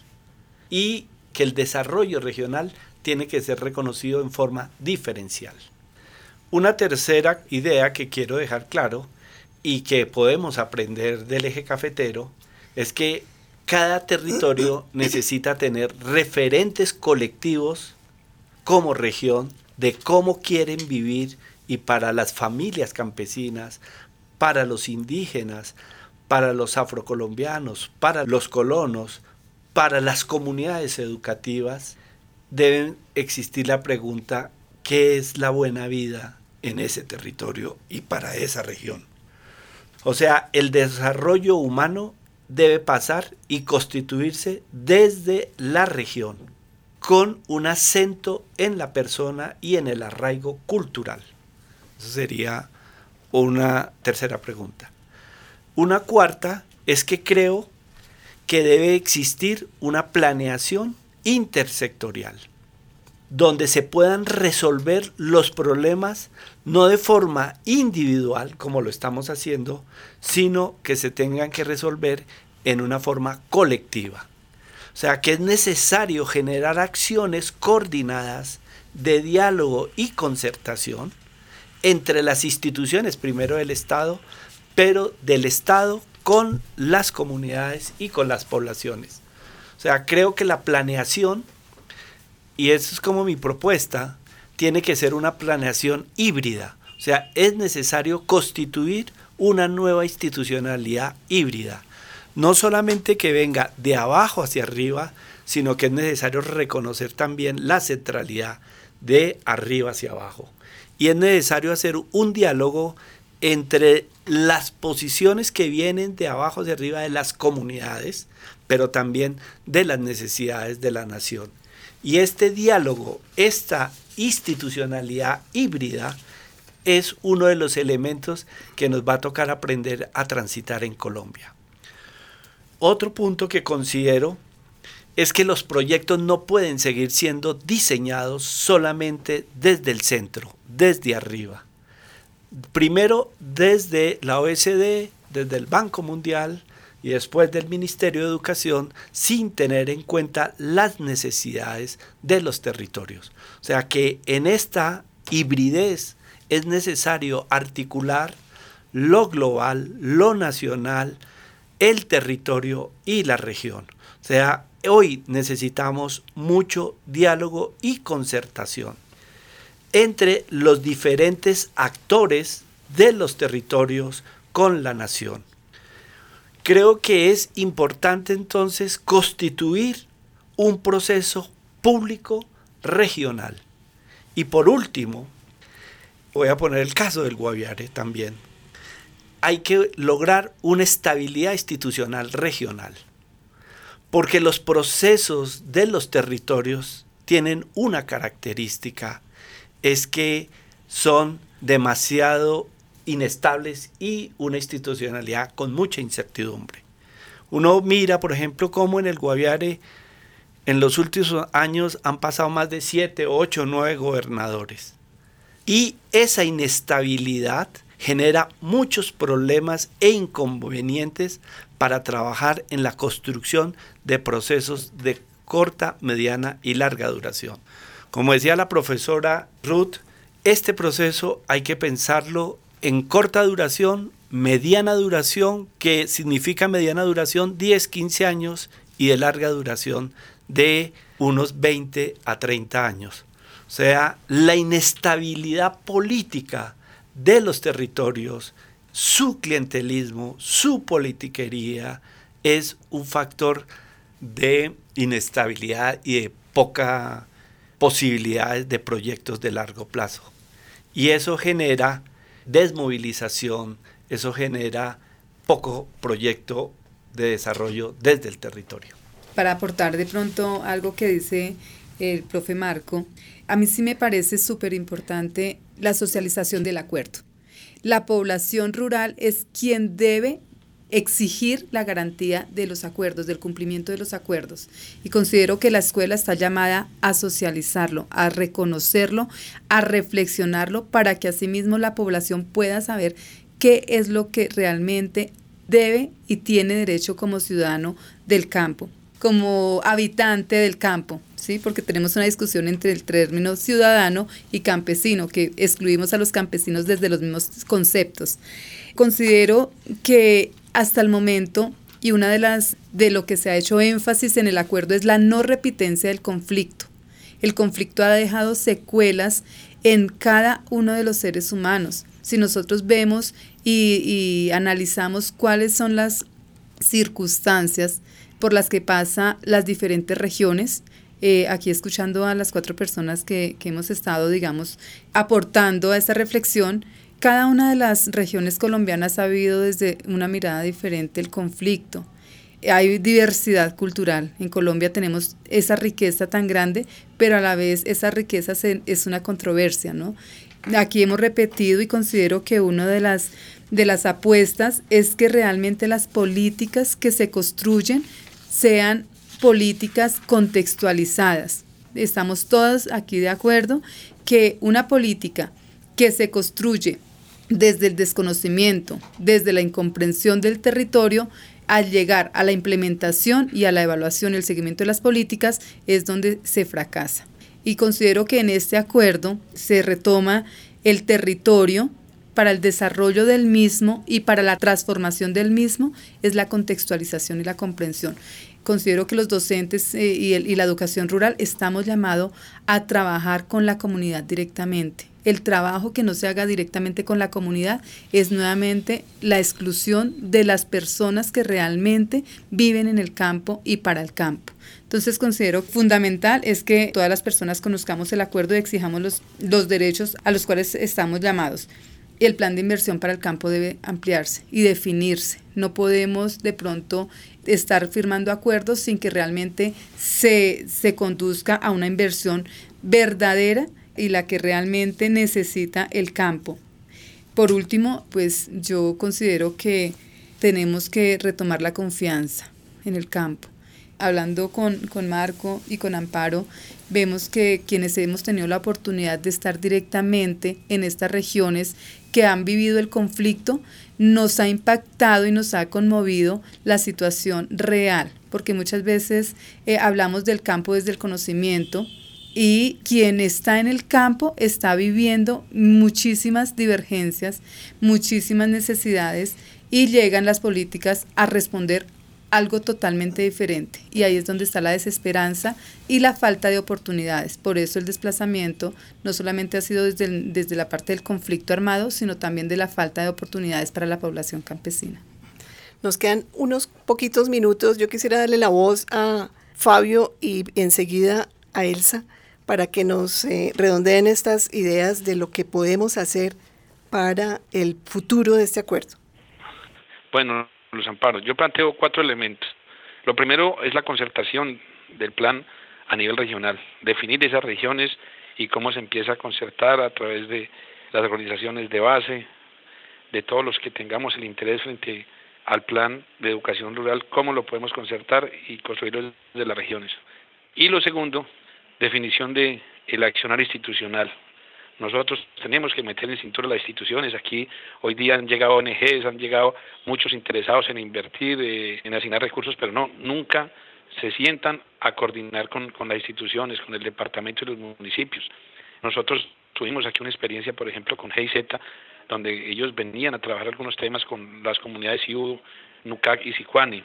[SPEAKER 3] Y que el desarrollo regional tiene que ser reconocido en forma diferencial. Una tercera idea que quiero dejar claro y que podemos aprender del eje cafetero es que cada territorio necesita tener referentes colectivos como región de cómo quieren vivir y para las familias campesinas, para los indígenas, para los afrocolombianos, para los colonos, para las comunidades educativas, deben existir la pregunta, ¿qué es la buena vida en ese territorio y para esa región? O sea, el desarrollo humano debe pasar y constituirse desde la región, con un acento en la persona y en el arraigo cultural. Esa sería una tercera pregunta. Una cuarta es que creo que debe existir una planeación intersectorial, donde se puedan resolver los problemas no de forma individual, como lo estamos haciendo, sino que se tengan que resolver en una forma colectiva. O sea que es necesario generar acciones coordinadas de diálogo y concertación entre las instituciones, primero del Estado, pero del Estado con las comunidades y con las poblaciones. O sea, creo que la planeación, y eso es como mi propuesta, tiene que ser una planeación híbrida. O sea, es necesario constituir una nueva institucionalidad híbrida. No solamente que venga de abajo hacia arriba, sino que es necesario reconocer también la centralidad de arriba hacia abajo. Y es necesario hacer un diálogo entre las posiciones que vienen de abajo hacia arriba de las comunidades, pero también de las necesidades de la nación. Y este diálogo, esta institucionalidad híbrida, es uno de los elementos que nos va a tocar aprender a transitar en Colombia. Otro punto que considero es que los proyectos no pueden seguir siendo diseñados solamente desde el centro, desde arriba. Primero desde la OSD, desde el Banco Mundial y después del Ministerio de Educación, sin tener en cuenta las necesidades de los territorios. O sea que en esta hibridez es necesario articular lo global, lo nacional, el territorio y la región. O sea, hoy necesitamos mucho diálogo y concertación entre los diferentes actores de los territorios con la nación. Creo que es importante entonces constituir un proceso público regional. Y por último, voy a poner el caso del Guaviare también. Hay que lograr una estabilidad institucional regional porque los procesos de los territorios tienen una característica, es que son demasiado inestables y una institucionalidad con mucha incertidumbre. Uno mira, por ejemplo, cómo en el Guaviare en los últimos años han pasado más de 7, 8, 9 gobernadores. Y esa inestabilidad genera muchos problemas e inconvenientes para trabajar en la construcción de procesos de corta, mediana y larga duración. Como decía la profesora Ruth, este proceso hay que pensarlo en corta duración, mediana duración, que significa mediana duración 10, 15 años y de larga duración de unos 20 a 30 años. O sea, la inestabilidad política de los territorios, su clientelismo, su politiquería, es un factor de inestabilidad y de poca posibilidades de proyectos de largo plazo. Y eso genera desmovilización, eso genera poco proyecto de desarrollo desde el territorio.
[SPEAKER 4] Para aportar de pronto algo que dice el profe Marco, a mí sí me parece súper importante la socialización del acuerdo. La población rural es quien debe exigir la garantía de los acuerdos, del cumplimiento de los acuerdos. Y considero que la escuela está llamada a socializarlo, a reconocerlo, a reflexionarlo para que asimismo la población pueda saber qué es lo que realmente debe y tiene derecho como ciudadano del campo, como habitante del campo. ¿sí? porque tenemos una discusión entre el término ciudadano y campesino, que excluimos a los campesinos desde los mismos conceptos. Considero que hasta el momento, y una de las de lo que se ha hecho énfasis en el acuerdo es la no repitencia del conflicto. El conflicto ha dejado secuelas en cada uno de los seres humanos. Si nosotros vemos y, analizamos cuáles son las circunstancias por las que pasa las diferentes regiones, eh, aquí escuchando a las cuatro personas que, que hemos estado, digamos, aportando a esta reflexión, cada una de las regiones colombianas ha habido desde una mirada diferente el conflicto. Hay diversidad cultural. En Colombia tenemos esa riqueza tan grande, pero a la vez esa riqueza es una controversia, ¿no? Aquí hemos repetido y considero que una de las, de las apuestas es que realmente las políticas que se construyen sean políticas contextualizadas. Estamos todos aquí de acuerdo que una política que se construye desde el desconocimiento, desde la incomprensión del territorio, al llegar a la implementación y a la evaluación y el seguimiento de las políticas, es donde se fracasa. Y considero que en este acuerdo se retoma el territorio para el desarrollo del mismo y para la transformación del mismo es la contextualización y la comprensión. Considero que los docentes eh, y, y la educación rural estamos llamados a trabajar con la comunidad directamente. El trabajo que no se haga directamente con la comunidad es nuevamente la exclusión de las personas que realmente viven en el campo y para el campo. Entonces considero fundamental es que todas las personas conozcamos el acuerdo y exijamos los, los derechos a los cuales estamos llamados el plan de inversión para el campo debe ampliarse y definirse. No podemos de pronto estar firmando acuerdos sin que realmente se, se conduzca a una inversión verdadera y la que realmente necesita el campo. Por último, pues yo considero que tenemos que retomar la confianza en el campo. Hablando con, con Marco y con Amparo, vemos que quienes hemos tenido la oportunidad de estar directamente en estas regiones que han vivido el conflicto, nos ha impactado y nos ha conmovido la situación real, porque muchas veces eh, hablamos del campo desde el conocimiento y quien está en el campo está viviendo muchísimas divergencias, muchísimas necesidades y llegan las políticas a responder algo totalmente diferente. Y ahí es donde está la desesperanza y la falta de oportunidades. Por eso el desplazamiento no solamente ha sido desde, desde la parte del conflicto armado, sino también de la falta de oportunidades para la población campesina.
[SPEAKER 2] Nos quedan unos poquitos minutos. Yo quisiera darle la voz a Fabio y enseguida a Elsa para que nos eh, redondeen estas ideas de lo que podemos hacer para el futuro de este acuerdo.
[SPEAKER 5] Bueno, los amparos. Yo planteo cuatro elementos. Lo primero es la concertación del plan a nivel regional, definir esas regiones y cómo se empieza a concertar a través de las organizaciones de base, de todos los que tengamos el interés frente al plan de educación rural, cómo lo podemos concertar y construirlo desde las regiones. Y lo segundo, definición de el accionar institucional, nosotros tenemos que meter en cintura las instituciones. Aquí hoy día han llegado ONGs, han llegado muchos interesados en invertir, eh, en asignar recursos, pero no, nunca se sientan a coordinar con, con las instituciones, con el departamento y los municipios. Nosotros tuvimos aquí una experiencia, por ejemplo, con GIZ, donde ellos venían a trabajar algunos temas con las comunidades IU, NUCAC y Sicuani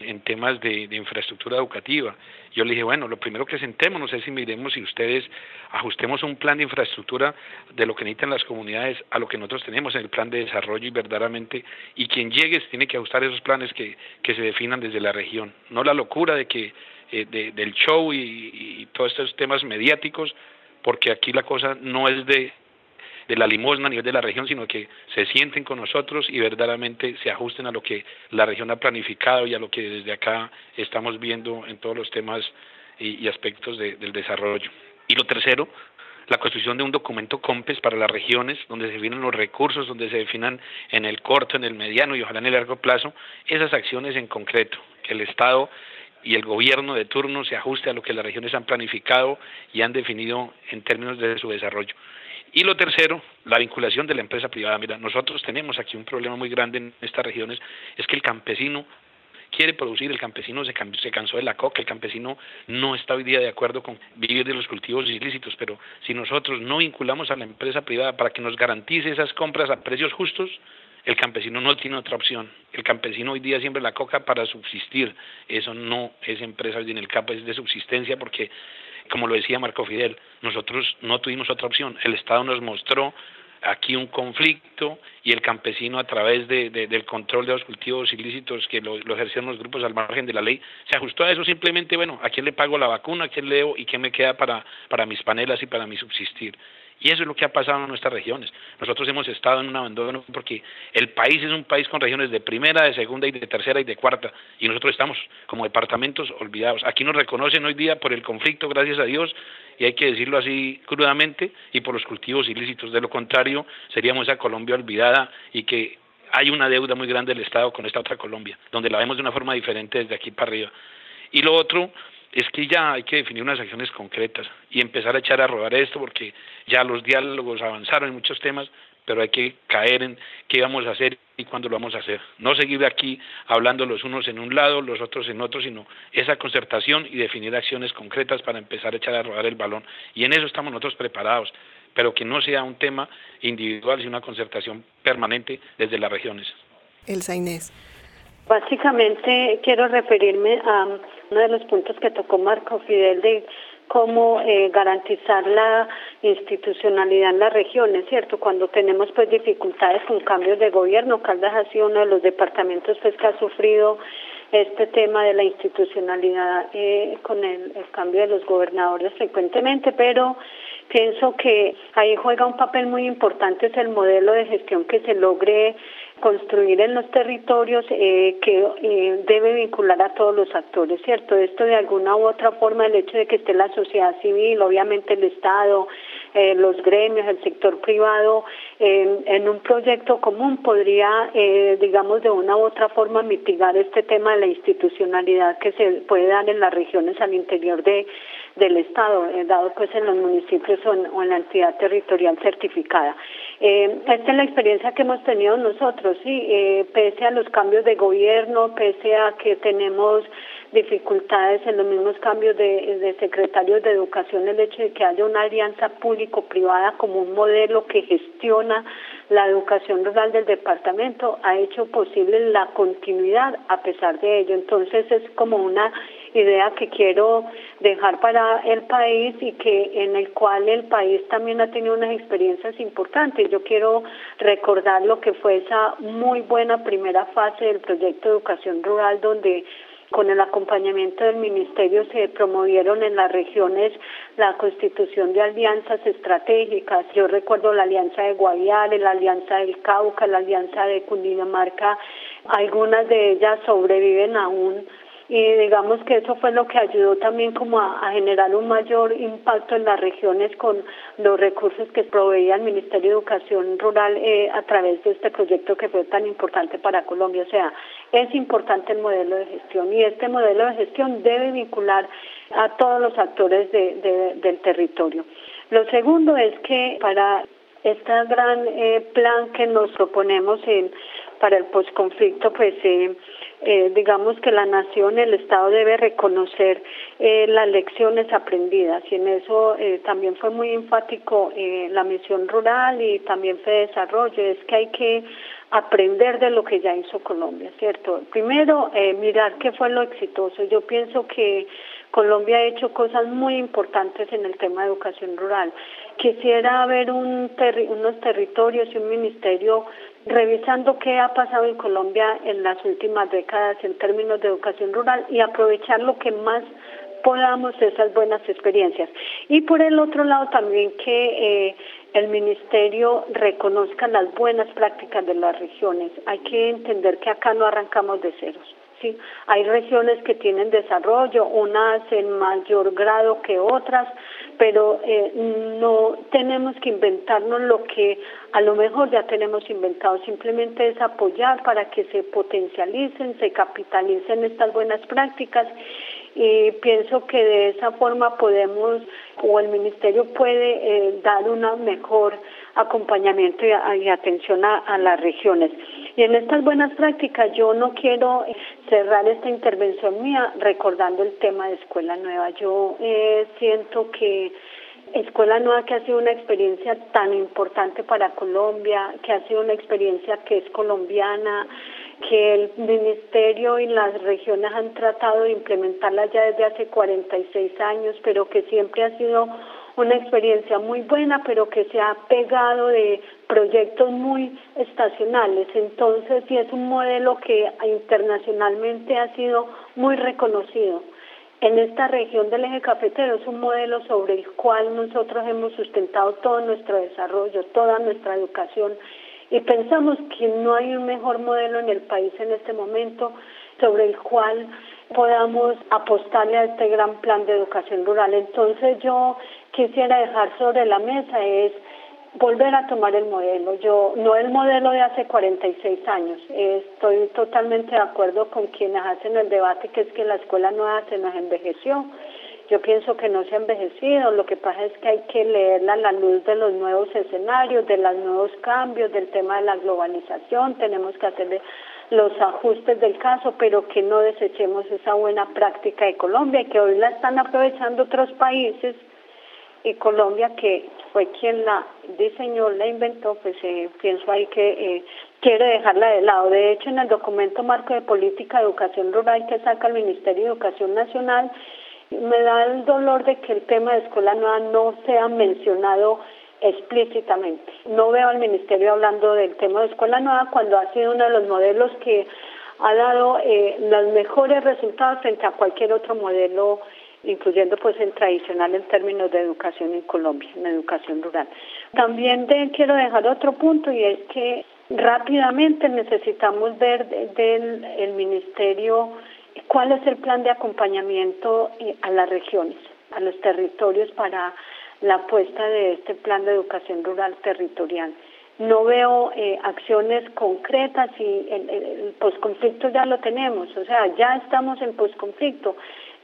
[SPEAKER 5] en temas de, infraestructura educativa. Yo le dije, bueno, lo primero que sentémonos es si miremos si ustedes ajustemos un plan de infraestructura de lo que necesitan las comunidades a lo que nosotros tenemos en el plan de desarrollo y verdaderamente, y quien llegue tiene que ajustar esos planes que, que se definan desde la región, no la locura de que eh, del show y todos estos temas mediáticos, porque aquí la cosa no es de de la limosna a nivel de la región, sino que se sienten con nosotros y verdaderamente se ajusten a lo que la región ha planificado y a lo que desde acá estamos viendo en todos los temas y, aspectos del desarrollo. Y lo tercero, la construcción de un documento COMPES para las regiones, donde se definen los recursos, donde se definan en el corto, en el mediano y ojalá en el largo plazo esas acciones en concreto, que el Estado y el gobierno de turno se ajuste a lo que las regiones han planificado y han definido en términos de su desarrollo. Y lo tercero, la vinculación de la empresa privada. Mira, nosotros tenemos aquí un problema muy grande en estas regiones, es que el campesino quiere producir, el campesino se, cansó de la coca, el campesino no está hoy día de acuerdo con vivir de los cultivos ilícitos, pero si nosotros no vinculamos a la empresa privada para que nos garantice esas compras a precios justos, el campesino no tiene otra opción. El campesino hoy día siembra la coca para subsistir. Eso no es empresa en el campo, es de subsistencia porque como lo decía Marco Fidel, nosotros no tuvimos otra opción. El Estado nos mostró aquí un conflicto y el campesino a través de, del control de los cultivos ilícitos que lo, ejercieron los grupos al margen de la ley, se ajustó a eso simplemente, bueno, ¿a quién le pago la vacuna? ¿A quién le debo? ¿Y qué me queda para, para mis panelas y para mi subsistir? Y eso es lo que ha pasado en nuestras regiones. Nosotros hemos estado en un abandono porque el país es un país con regiones de primera, de segunda y de tercera y de cuarta. Y nosotros estamos como departamentos olvidados. Aquí nos reconocen hoy día por el conflicto, gracias a Dios, y hay que decirlo así crudamente, y por los cultivos ilícitos. De lo contrario, seríamos esa Colombia olvidada y que hay una deuda muy grande del Estado con esta otra Colombia, donde la vemos de una forma diferente desde aquí para arriba. Y lo otro es que ya hay que definir unas acciones concretas y empezar a echar a rodar esto porque ya los diálogos avanzaron en muchos temas, pero hay que caer en qué vamos a hacer y cuándo lo vamos a hacer. No seguir aquí hablando los unos en un lado, los otros en otro, sino esa concertación y definir acciones concretas para empezar a echar a rodar el balón. Y en eso estamos nosotros preparados, pero que no sea un tema individual, sino una concertación permanente desde las regiones.
[SPEAKER 2] Elsa Inés.
[SPEAKER 6] Básicamente quiero referirme a uno de los puntos que tocó Marco Fidel de cómo eh, garantizar la institucionalidad en las regiones, ¿cierto? Cuando tenemos pues dificultades con cambios de gobierno, Caldas ha sido uno de los departamentos pues que ha sufrido este tema de la institucionalidad eh, con el, el cambio de los gobernadores frecuentemente, pero pienso que ahí juega un papel muy importante es el modelo de gestión que se logre construir en los territorios eh, que eh, debe vincular a todos los actores, ¿cierto? Esto de alguna u otra forma, el hecho de que esté la sociedad civil, obviamente el Estado, eh, los gremios, el sector privado, en un proyecto común podría, digamos, de una u otra forma mitigar este tema de la institucionalidad que se puede dar en las regiones al interior de del Estado, dado pues en los municipios o en, la entidad territorial certificada. Esta es la experiencia que hemos tenido nosotros sí, eh, pese a los cambios de gobierno, pese a que tenemos dificultades en los mismos cambios de, de secretarios de educación, el hecho de que haya una alianza público-privada como un modelo que gestiona la educación rural del departamento ha hecho posible la continuidad a pesar de ello. Entonces es como una idea que quiero dejar para el país y que en el cual el país también ha tenido unas experiencias importantes. Yo quiero recordar lo que fue esa muy buena primera fase del proyecto de educación rural donde con el acompañamiento del Ministerio se promovieron en las regiones la constitución de alianzas estratégicas. Yo recuerdo la alianza de Guaviare, la alianza del Cauca, la alianza de Cundinamarca. Algunas de ellas sobreviven aún y digamos que eso fue lo que ayudó también como a, generar un mayor impacto en las regiones con los recursos que proveía el Ministerio de Educación Rural eh, a través de este proyecto que fue tan importante para Colombia. O sea, es importante el modelo de gestión y este modelo de gestión debe vincular a todos los actores de, del territorio. Lo segundo es que para este gran eh, plan que nos proponemos en, para el posconflicto, pues eh, eh, digamos que la nación, el Estado debe reconocer eh, las lecciones aprendidas y en eso eh, también fue muy enfático eh, la misión rural y también fue desarrollo, es que hay que aprender de lo que ya hizo Colombia, ¿cierto? Primero, eh, mirar qué fue lo exitoso. Yo pienso que Colombia ha hecho cosas muy importantes en el tema de educación rural. Quisiera ver un unos territorios y un ministerio revisando qué ha pasado en Colombia en las últimas décadas en términos de educación rural y aprovechar lo que más podamos esas buenas experiencias. Y por el otro lado también que eh, el ministerio reconozca las buenas prácticas de las regiones. Hay que entender que acá no arrancamos de ceros. Sí, hay regiones que tienen desarrollo, unas en mayor grado que otras, pero eh, no tenemos que inventarnos lo que a lo mejor ya tenemos inventado, simplemente es apoyar para que se potencialicen, se capitalicen estas buenas prácticas. Y pienso que de esa forma podemos o el ministerio puede eh, dar una mejor acompañamiento y, atención a, las regiones. Y en estas buenas prácticas yo no quiero cerrar esta intervención mía recordando el tema de Escuela Nueva. Yo eh, siento que Escuela Nueva que ha sido una experiencia tan importante para Colombia, que ha sido una experiencia que es colombiana, que el Ministerio y las regiones han tratado de implementarla ya desde hace 46 años, pero que siempre ha sido una experiencia muy buena, pero que se ha pegado de proyectos muy estacionales. Entonces, sí es un modelo que internacionalmente ha sido muy reconocido. En esta región del eje cafetero es un modelo sobre el cual nosotros hemos sustentado todo nuestro desarrollo, toda nuestra educación y pensamos que no hay un mejor modelo en el país en este momento sobre el cual podamos apostarle a este gran plan de educación rural. Entonces yo quisiera dejar sobre la mesa es volver a tomar el modelo. Yo no el modelo de hace 46 años. Estoy totalmente de acuerdo con quienes hacen el debate que es que la escuela nueva se nos envejeció. Yo pienso que no se ha envejecido, lo que pasa es que hay que leerla a la luz de los nuevos escenarios, de los nuevos cambios, del tema de la globalización, tenemos que hacerle los ajustes del caso, pero que no desechemos esa buena práctica de Colombia y que hoy la están aprovechando otros países y Colombia, que fue quien la diseñó, la inventó, pues eh, pienso ahí que eh, quiere dejarla de lado. De hecho, en el documento Marco de Política de Educación Rural que saca el Ministerio de Educación Nacional, me da el dolor de que el tema de escuela nueva no sea mencionado explícitamente. No veo al Ministerio hablando del tema de escuela nueva cuando ha sido uno de los modelos que ha dado eh, los mejores resultados frente a cualquier otro modelo incluyendo pues el tradicional en términos de educación en Colombia, en educación rural. También quiero dejar otro punto y es que rápidamente necesitamos ver del el ministerio cuál es el plan de acompañamiento eh, a las regiones, a los territorios para la apuesta de este plan de educación rural territorial. No veo eh, acciones concretas y el, el posconflicto ya lo tenemos, o sea, ya estamos en posconflicto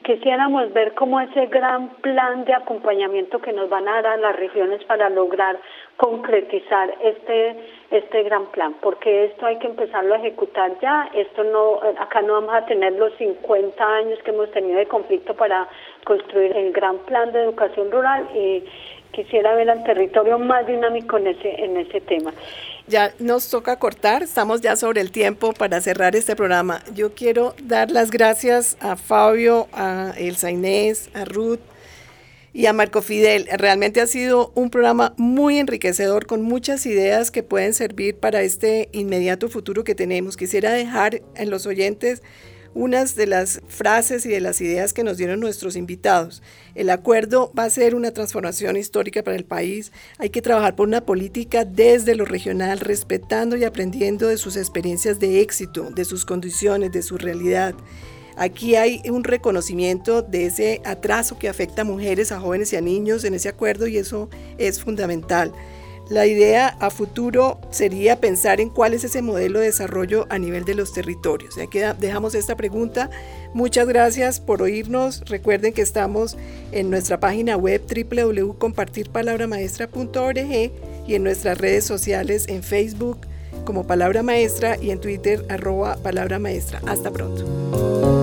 [SPEAKER 6] quisiéramos ver cómo ese gran plan de acompañamiento que nos van a dar a las regiones para lograr concretizar este este gran plan, porque esto hay que empezarlo a ejecutar ya, esto no acá no vamos a tener los 50 años que hemos tenido de conflicto para construir el gran plan de educación rural y quisiera ver al territorio más dinámico en ese en ese tema.
[SPEAKER 2] Ya nos toca cortar, estamos ya sobre el tiempo para cerrar este programa. Yo quiero dar las gracias a Fabio, a Elsa Inés, a Ruth y a Marco Fidel. Realmente ha sido un programa muy enriquecedor con muchas ideas que pueden servir para este inmediato futuro que tenemos. Quisiera dejar en los oyentes unas de las frases y de las ideas que nos dieron nuestros invitados. El acuerdo va a ser una transformación histórica para el país. Hay que trabajar por una política desde lo regional, respetando y aprendiendo de sus experiencias de éxito, de sus condiciones, de su realidad. Aquí hay un reconocimiento de ese atraso que afecta a mujeres, a jóvenes y a niños en ese acuerdo y eso es fundamental. La idea a futuro sería pensar en cuál es ese modelo de desarrollo a nivel de los territorios. Ya que dejamos esta pregunta. Muchas gracias por oírnos. Recuerden que estamos en nuestra página web www.compartirpalabramaestra.org y en nuestras redes sociales en Facebook como Palabra Maestra y en Twitter arroba Palabra Maestra. Hasta pronto.